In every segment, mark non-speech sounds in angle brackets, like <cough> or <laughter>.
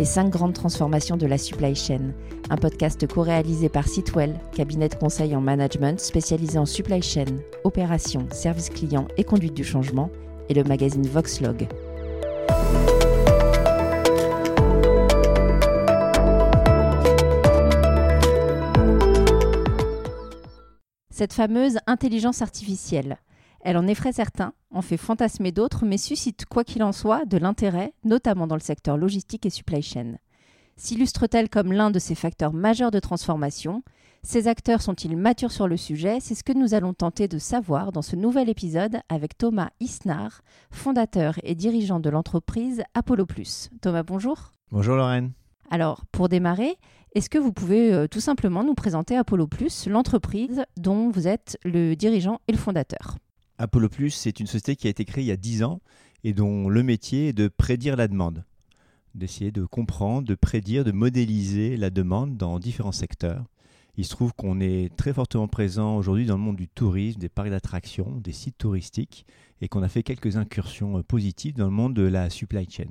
Les 5 grandes transformations de la supply chain, un podcast co-réalisé par Sitwell, cabinet de conseil en management spécialisé en supply chain, opérations, services clients et conduite du changement, et le magazine Voxlog. Cette fameuse intelligence artificielle, elle en effraie certains, en fait fantasmer d'autres, mais suscite, quoi qu'il en soit, de l'intérêt, notamment dans le secteur logistique et supply chain. S'illustre-t-elle comme l'un de ces facteurs majeurs de transformation? Ces acteurs sont-ils matures sur le sujet? C'est ce que nous allons tenter de savoir dans ce nouvel épisode avec Thomas Isnar, fondateur et dirigeant de l'entreprise Apollo Plus. Thomas, bonjour. Bonjour Lorraine. Alors, pour démarrer, est-ce que vous pouvez euh, tout simplement nous présenter Apollo Plus, l'entreprise dont vous êtes le dirigeant et le fondateur? Apollo Plus, c'est une société qui a été créée il y a 10 ans et dont le métier est de prédire la demande, d'essayer de comprendre, de prédire, de modéliser la demande dans différents secteurs. Il se trouve qu'on est très fortement présent aujourd'hui dans le monde du tourisme, des parcs d'attractions, des sites touristiques, et qu'on a fait quelques incursions euh, positives dans le monde de la supply chain.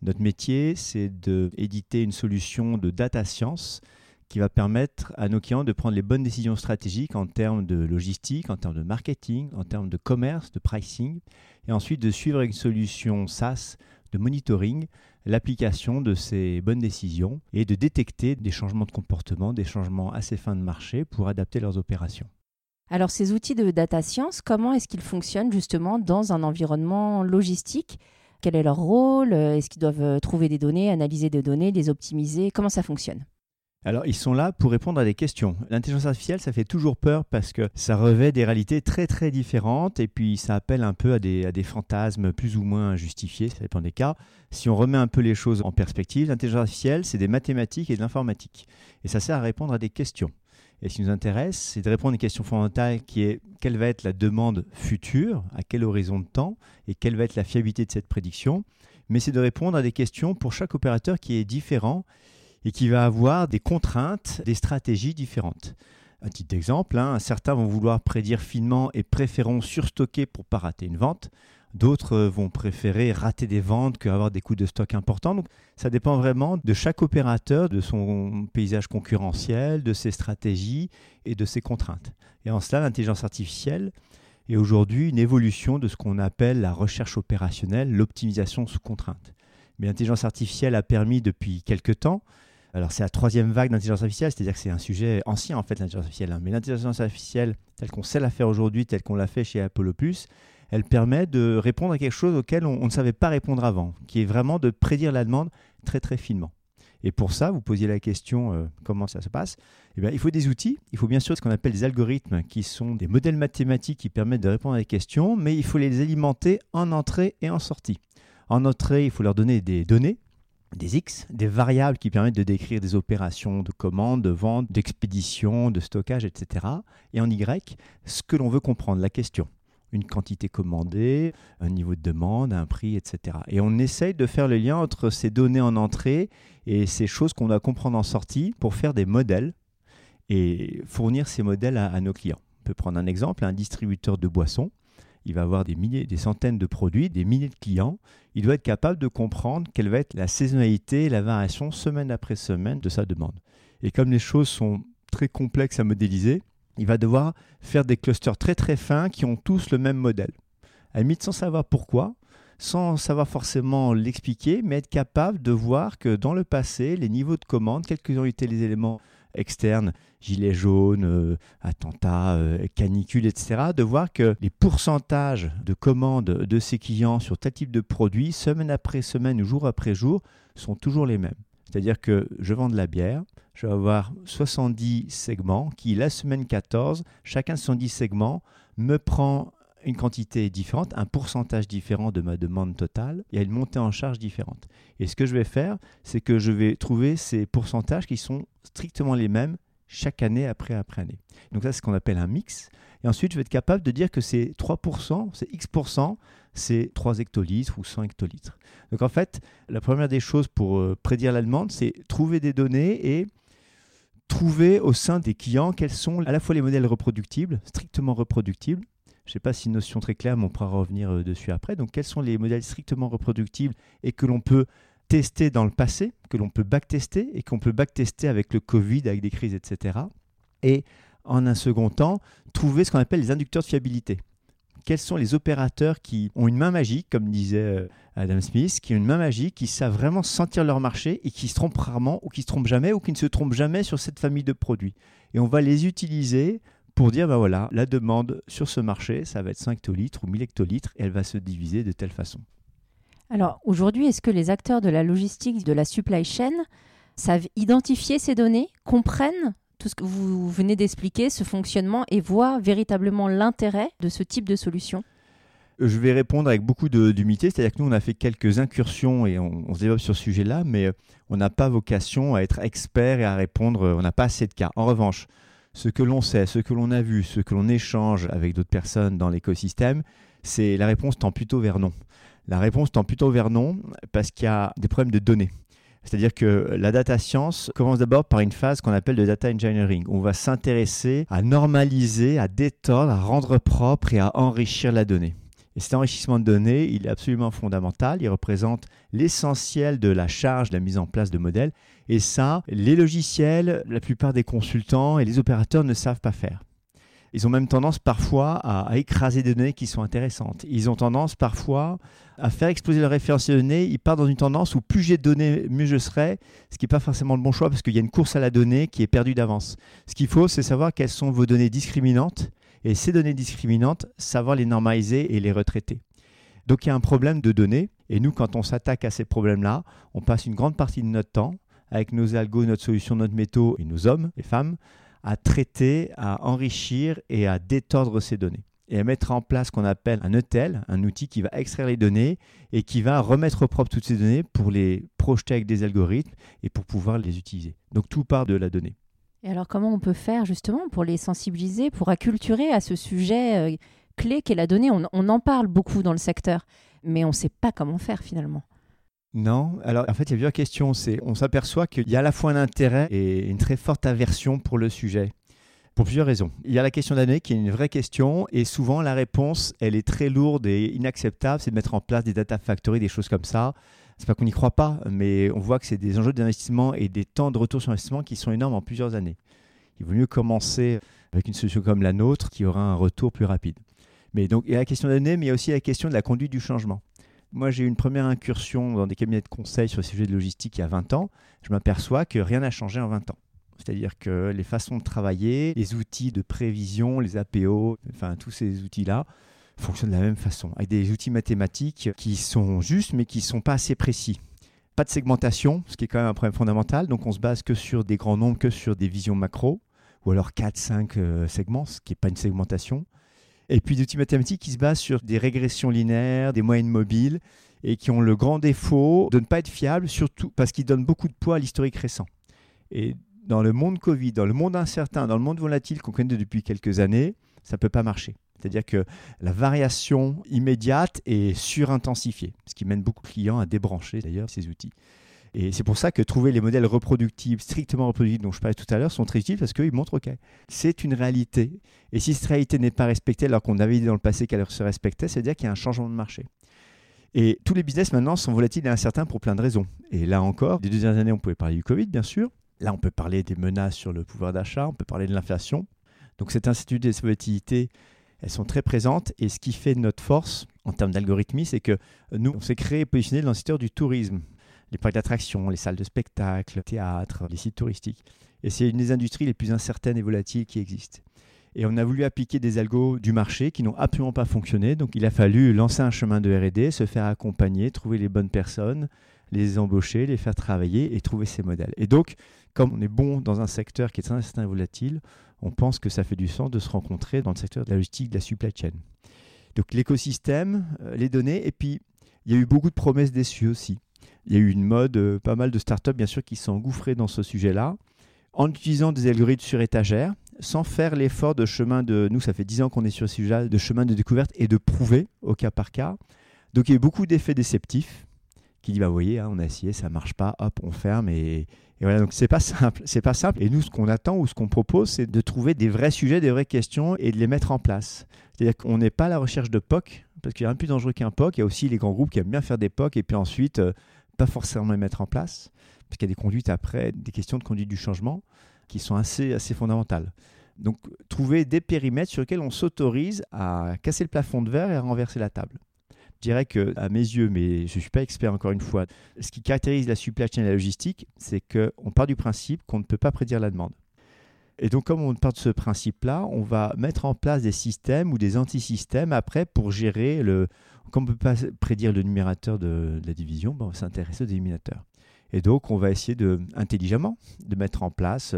Notre métier, c'est d'éditer une solution de data science qui va permettre à nos clients de prendre les bonnes décisions stratégiques en termes de logistique, en termes de marketing, en termes de commerce, de pricing, et ensuite de suivre une solution SaaS de monitoring l'application de ces bonnes décisions et de détecter des changements de comportement, des changements assez fins de marché pour adapter leurs opérations. Alors ces outils de data science, comment est-ce qu'ils fonctionnent justement dans un environnement logistique? Quel est leur rôle? Est-ce qu'ils doivent trouver des données, analyser des données, les optimiser? Comment ça fonctionne? Alors, ils sont là pour répondre à des questions. L'intelligence artificielle, ça fait toujours peur parce que ça revêt des réalités très très différentes et puis ça appelle un peu à des, fantasmes plus ou moins justifiés, ça dépend des cas. Si on remet un peu les choses en perspective, l'intelligence artificielle, c'est des mathématiques et de l'informatique. Et ça sert à répondre à des questions. Et ce qui nous intéresse, c'est de répondre à une question fondamentale qui est quelle va être la demande future, à quel horizon de temps, et quelle va être la fiabilité de cette prédiction? Mais c'est de répondre à des questions pour chaque opérateur qui est différent et qui va avoir des contraintes, des stratégies différentes. Un petit exemple, hein, certains vont vouloir prédire finement et préféreront surstocker pour ne pas rater une vente. D'autres vont préférer rater des ventes qu'avoir des coûts de stock importants. Donc, ça dépend vraiment de chaque opérateur, de son paysage concurrentiel, de ses stratégies et de ses contraintes. Et en cela, l'intelligence artificielle est aujourd'hui une évolution de ce qu'on appelle la recherche opérationnelle, l'optimisation sous contrainte. Mais l'intelligence artificielle a permis depuis quelques temps alors c'est la troisième vague d'intelligence artificielle, c'est-à-dire que c'est un sujet ancien en fait l'intelligence artificielle. Hein. Mais l'intelligence artificielle telle qu'on sait la faire aujourd'hui, telle qu'on l'a fait chez Apollo elle permet de répondre à quelque chose auquel on, ne savait pas répondre avant, qui est vraiment de prédire la demande très très finement. Et pour ça, vous posiez la question euh, comment ça se passe? Eh bien, Il faut des outils, il faut bien sûr ce qu'on appelle des algorithmes qui sont des modèles mathématiques qui permettent de répondre à des questions, mais il faut les alimenter en entrée et en sortie. En entrée, il faut leur donner des données, des X, des variables qui permettent de décrire des opérations de commande, de vente, d'expédition, de stockage, etc. Et en Y, ce que l'on veut comprendre, la question. Une quantité commandée, un niveau de demande, un prix, etc. Et on essaye de faire le lien entre ces données en entrée et ces choses qu'on doit comprendre en sortie pour faire des modèles et fournir ces modèles à, à nos clients. On peut prendre un exemple, un distributeur de boissons il va avoir des milliers, des centaines de produits, des milliers de clients. Il doit être capable de comprendre quelle va être la saisonnalité, la variation semaine après semaine de sa demande. Et comme les choses sont très complexes à modéliser, il va devoir faire des clusters très très fins qui ont tous le même modèle. À la limite, sans savoir pourquoi, sans savoir forcément l'expliquer, mais être capable de voir que dans le passé, les niveaux de commande, quels que ont été les éléments externes, gilets jaunes, euh, attentats, euh, canicules, etc., de voir que les pourcentages de commandes de ces clients sur tel type de produit, semaine après semaine ou jour après jour, sont toujours les mêmes. C'est-à-dire que je vends de la bière, je vais avoir 70 segments qui, la semaine 14, chacun de 70 segments me prend une quantité différente, un pourcentage différent de ma demande totale, il y a une montée en charge différente. Et ce que je vais faire, c'est que je vais trouver ces pourcentages qui sont strictement les mêmes chaque année après après année. Donc ça, c'est ce qu'on appelle un mix. Et ensuite, je vais être capable de dire que c'est 3%, c'est X%, c'est 3 hectolitres ou 100 hectolitres. Donc en fait, la première des choses pour euh, prédire la demande, c'est trouver des données et trouver au sein des clients quels sont à la fois les modèles reproductibles, strictement reproductibles, je ne sais pas si une notion très claire, mais on pourra revenir euh, dessus après. Donc, quels sont les modèles strictement reproductibles et que l'on peut testés dans le passé, que l'on peut backtester et qu'on peut backtester avec le Covid, avec des crises, etc. Et en un second temps, trouver ce qu'on appelle les inducteurs de fiabilité. Quels sont les opérateurs qui ont une main magique, comme disait euh, Adam Smith, qui ont une main magique, qui savent vraiment sentir leur marché et qui se trompent rarement ou qui se trompent jamais ou qui ne se trompent jamais sur cette famille de produits. Et on va les utiliser pour dire, ben voilà, la demande sur ce marché, ça va être 5 hectolitres ou 1000 hectolitres et elle va se diviser de telle façon. Alors aujourd'hui, est-ce que les acteurs de la logistique, de la supply chain, savent identifier ces données, comprennent tout ce que vous venez d'expliquer, ce fonctionnement, et voient véritablement l'intérêt de ce type de solution? Je vais répondre avec beaucoup d'humilité, c'est-à-dire que nous, on a fait quelques incursions et on, se développe sur ce sujet-là, mais euh, on n'a pas vocation à être expert et à répondre, euh, on n'a pas assez de cas. En revanche, ce que l'on sait, ce que l'on a vu, ce que l'on échange avec d'autres personnes dans l'écosystème, c'est la réponse tend plutôt vers non. La réponse tend plutôt vers non parce qu'il y a des problèmes de données. C'est-à-dire que la data science commence d'abord par une phase qu'on appelle de data engineering. On va s'intéresser à normaliser, à détordre, à rendre propre et à enrichir la donnée. Et cet enrichissement de données, il est absolument fondamental. Il représente l'essentiel de la charge de la mise en place de modèles. Et ça, les logiciels, la plupart des consultants et les opérateurs ne savent pas faire. Ils ont même tendance parfois à, écraser des données qui sont intéressantes. Ils ont tendance parfois à faire exploser leur référentiel de données. Ils partent dans une tendance où plus j'ai de données, mieux je serai, ce qui n'est pas forcément le bon choix parce qu'il y a une course à la donnée qui est perdue d'avance. Ce qu'il faut, c'est savoir quelles sont vos données discriminantes et ces données discriminantes, savoir les normaliser et les retraiter. Donc il y a un problème de données et nous, quand on s'attaque à ces problèmes-là, on passe une grande partie de notre temps avec nos algos, notre solution, notre métaux et nos hommes et femmes à traiter, à enrichir et à détordre ces données et à mettre en place ce qu'on appelle un ETL, un outil qui va extraire les données et qui va remettre au propre toutes ces données pour les projeter avec des algorithmes et pour pouvoir les utiliser. Donc tout part de la donnée. Et alors comment on peut faire justement pour les sensibiliser, pour acculturer à ce sujet euh, clé qu'est la donnée? On, en parle beaucoup dans le secteur, mais on ne sait pas comment faire finalement. Non, alors en fait il y a plusieurs questions. C'est, on s'aperçoit qu'il y a à la fois un intérêt et une très forte aversion pour le sujet. Pour plusieurs raisons. Il y a la question d'année qui est une vraie question et souvent la réponse, elle est très lourde et inacceptable, c'est de mettre en place des data factories, des choses comme ça. C'est pas qu'on n'y croit pas, mais on voit que c'est des enjeux d'investissement et des temps de retour sur investissement qui sont énormes en plusieurs années. Il vaut mieux commencer avec une solution comme la nôtre qui aura un retour plus rapide. Mais donc il y a la question d'année, mais il y a aussi la question de la conduite du changement. Moi, j'ai eu une première incursion dans des cabinets de conseil sur ces sujets de logistique il y a 20 ans. Je m'aperçois que rien n'a changé en 20 ans. C'est-à-dire que les façons de travailler, les outils de prévision, les APO, enfin tous ces outils-là, fonctionnent de la même façon, avec des outils mathématiques qui sont justes mais qui ne sont pas assez précis. Pas de segmentation, ce qui est quand même un problème fondamental. Donc on se base que sur des grands nombres, que sur des visions macro, ou alors 4-5 euh, segments, ce qui n'est pas une segmentation et puis des outils mathématiques qui se basent sur des régressions linéaires, des moyennes mobiles, et qui ont le grand défaut de ne pas être fiables, surtout parce qu'ils donnent beaucoup de poids à l'historique récent. Et dans le monde Covid, dans le monde incertain, dans le monde volatile qu'on connaît depuis quelques années, ça ne peut pas marcher. C'est-à-dire que la variation immédiate est surintensifiée, ce qui mène beaucoup de clients à débrancher d'ailleurs ces outils. Et c'est pour ça que trouver les modèles reproductibles, strictement reproductibles, dont je parlais tout à l'heure, sont très utiles parce qu'ils montrent, OK, c'est une réalité. Et si cette réalité n'est pas respectée alors qu'on avait dit dans le passé qu'elle se respectait, c'est-à-dire qu'il y a un changement de marché. Et tous les business maintenant sont volatiles et incertains pour plein de raisons. Et là encore, des deux dernières années, on pouvait parler du Covid, bien sûr. Là, on peut parler des menaces sur le pouvoir d'achat, on peut parler de l'inflation. Donc cette incertitude et cette volatilité, elles sont très présentes. Et ce qui fait notre force en termes d'algorithmie, c'est que nous, on s'est créé et positionné dans le secteur du tourisme les parcs d'attractions, les salles de spectacle, le théâtre, les sites touristiques. Et c'est une des industries les plus incertaines et volatiles qui existent. Et on a voulu appliquer des algos du marché qui n'ont absolument pas fonctionné. Donc il a fallu lancer un chemin de RD, se faire accompagner, trouver les bonnes personnes, les embaucher, les faire travailler et trouver ces modèles. Et donc, comme on est bon dans un secteur qui est très volatile, on pense que ça fait du sens de se rencontrer dans le secteur de la logistique, de la supply chain. Donc l'écosystème, euh, les données, et puis il y a eu beaucoup de promesses déçues aussi. Il y a eu une mode, euh, pas mal de startups bien sûr qui sont engouffrées dans ce sujet-là, en utilisant des algorithmes sur étagère, sans faire l'effort de chemin de... Nous, ça fait 10 ans qu'on est sur ce sujet de chemin de découverte et de prouver au cas par cas. Donc il y a eu beaucoup d'effets déceptifs qui disent, bah, vous voyez, hein, on a essayé, ça marche pas, hop, on ferme et, et voilà, donc c'est pas simple, c'est pas simple. Et nous, ce qu'on attend ou ce qu'on propose, c'est de trouver des vrais sujets, des vraies questions et de les mettre en place. C'est-à-dire qu'on n'est pas à la recherche de POC, parce qu'il y a un plus dangereux qu'un POC. Il y a aussi les grands groupes qui aiment bien faire des POC et puis ensuite euh, pas forcément les mettre en place, parce qu'il y a des conduites après, des questions de conduite du changement qui sont assez, assez fondamentales. Donc, trouver des périmètres sur lesquels on s'autorise à casser le plafond de verre et à renverser la table. Je dirais que, à mes yeux, mais je ne suis pas expert encore une fois, ce qui caractérise la supply chain et la logistique, c'est qu'on part du principe qu'on ne peut pas prédire la demande. Et donc, comme on part de ce principe-là, on va mettre en place des systèmes ou des anti-systèmes après pour gérer le. Comme on ne peut pas prédire le numérateur de, la division, ben, on va s'intéresser au dénominateur. Et donc, on va essayer de, intelligemment de mettre en place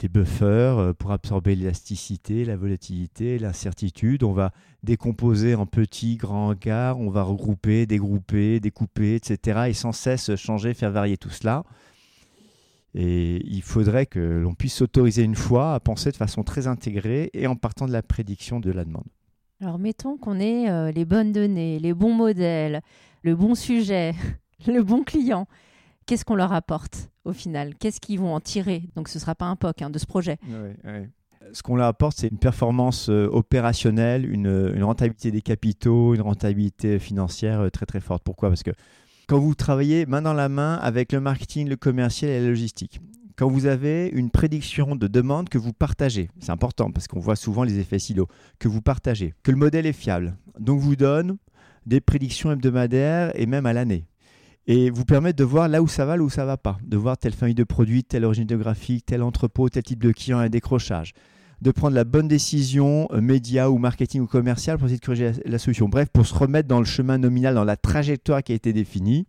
des buffers euh, pour absorber l'élasticité, la volatilité, l'incertitude. On va décomposer en petits, grands gares, on va regrouper, dégrouper, découper, etc. Et sans cesse changer, faire varier tout cela. Et il faudrait que l'on puisse s'autoriser une fois à penser de façon très intégrée et en partant de la prédiction de la demande. Alors mettons qu'on ait euh, les bonnes données, les bons modèles, le bon sujet, <laughs> le bon client. Qu'est-ce qu'on leur apporte au final? Qu'est-ce qu'ils vont en tirer? Donc ce ne sera pas un POC hein, de ce projet. Ce qu'on leur apporte, c'est une performance euh, opérationnelle, une, rentabilité des capitaux, une rentabilité financière euh, très très forte. Pourquoi? Parce que quand vous travaillez main dans la main avec le marketing, le commercial et la logistique, quand vous avez une prédiction de demande que vous partagez, c'est important parce qu'on voit souvent les effets silos, que vous partagez, que le modèle est fiable, donc vous donne des prédictions hebdomadaires et même à l'année. Et vous permet de voir là où ça va, là où ça va pas, de voir telle famille de produits, telle origine géographique, tel entrepôt, tel type de client et décrochage de prendre la bonne décision euh, média ou marketing ou commercial pour essayer de corriger la, solution. Bref, pour se remettre dans le chemin nominal, dans la trajectoire qui a été définie.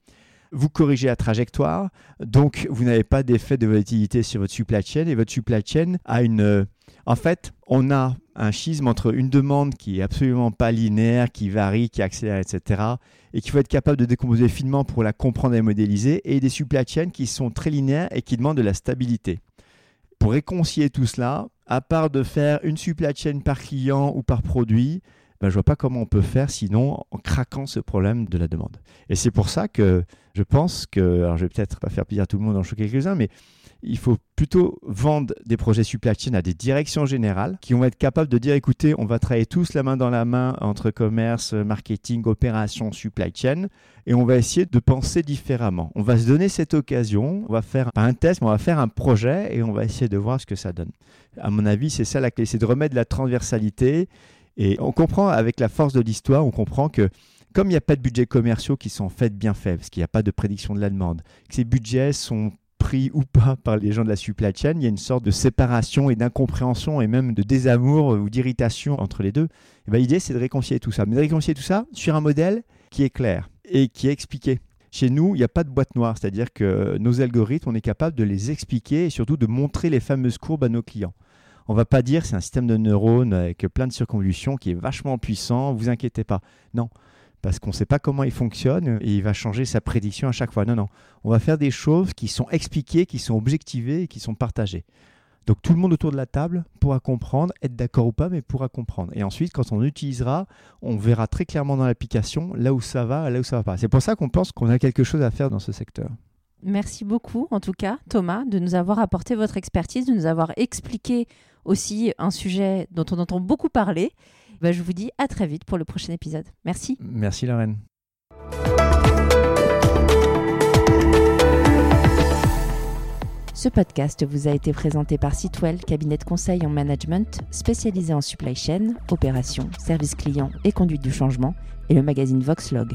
Vous corrigez la trajectoire, donc vous n'avez pas d'effet de volatilité sur votre supply chain et votre supply chain a une... Euh, en fait, on a un schisme entre une demande qui est absolument pas linéaire, qui varie, qui accélère, etc., et qu'il faut être capable de décomposer finement pour la comprendre et modéliser, et des supply chains qui sont très linéaires et qui demandent de la stabilité. Pour réconcilier tout cela, à part de faire une supply chain par client ou par produit, ben, je vois pas comment on peut faire sinon en craquant ce problème de la demande. Et c'est pour ça que je pense que, alors je vais peut-être pas faire plaisir à tout le monde en choquer quelques-uns, mais il faut plutôt vendre des projets supply chain à des directions générales qui vont être capables de dire écoutez, on va travailler tous la main dans la main entre commerce, marketing, opération, supply chain et on va essayer de penser différemment. On va se donner cette occasion, on va faire un test, on va faire un projet et on va essayer de voir ce que ça donne. À mon avis, c'est ça la clé, c'est de remettre de la transversalité et on comprend avec la force de l'histoire, on comprend que comme il n'y a pas de budgets commerciaux qui sont faits bien faits, parce qu'il n'y a pas de prédiction de la demande, que ces budgets sont pris ou pas par les gens de la supply chain, il y a une sorte de séparation et d'incompréhension et même de désamour ou d'irritation entre les deux. Ben, l'idée, c'est de réconcilier tout ça. Mais de réconcilier tout ça sur un modèle qui est clair et qui est expliqué. Chez nous, il n'y a pas de boîte noire, c'est-à-dire que nos algorithmes, on est capable de les expliquer et surtout de montrer les fameuses courbes à nos clients. On va pas dire c'est un système de neurones avec plein de circonvolutions qui est vachement puissant, vous inquiétez pas. Non, parce qu'on ne sait pas comment il fonctionne et il va changer sa prédiction à chaque fois. Non, non. On va faire des choses qui sont expliquées, qui sont objectivées et qui sont partagées. Donc tout le monde autour de la table pourra comprendre, être d'accord ou pas, mais pourra comprendre. Et ensuite, quand on utilisera, on verra très clairement dans l'application là où ça va, là où ça va pas. C'est pour ça qu'on pense qu'on a quelque chose à faire dans ce secteur. Merci beaucoup, en tout cas, Thomas, de nous avoir apporté votre expertise, de nous avoir expliqué aussi un sujet dont on entend beaucoup parler bah, je vous dis à très vite pour le prochain épisode. Merci. Merci Lorraine. Ce podcast vous a été présenté par Sitwell, cabinet de conseil en management spécialisé en supply chain, opérations, services clients et conduite du changement, et le magazine Voxlog.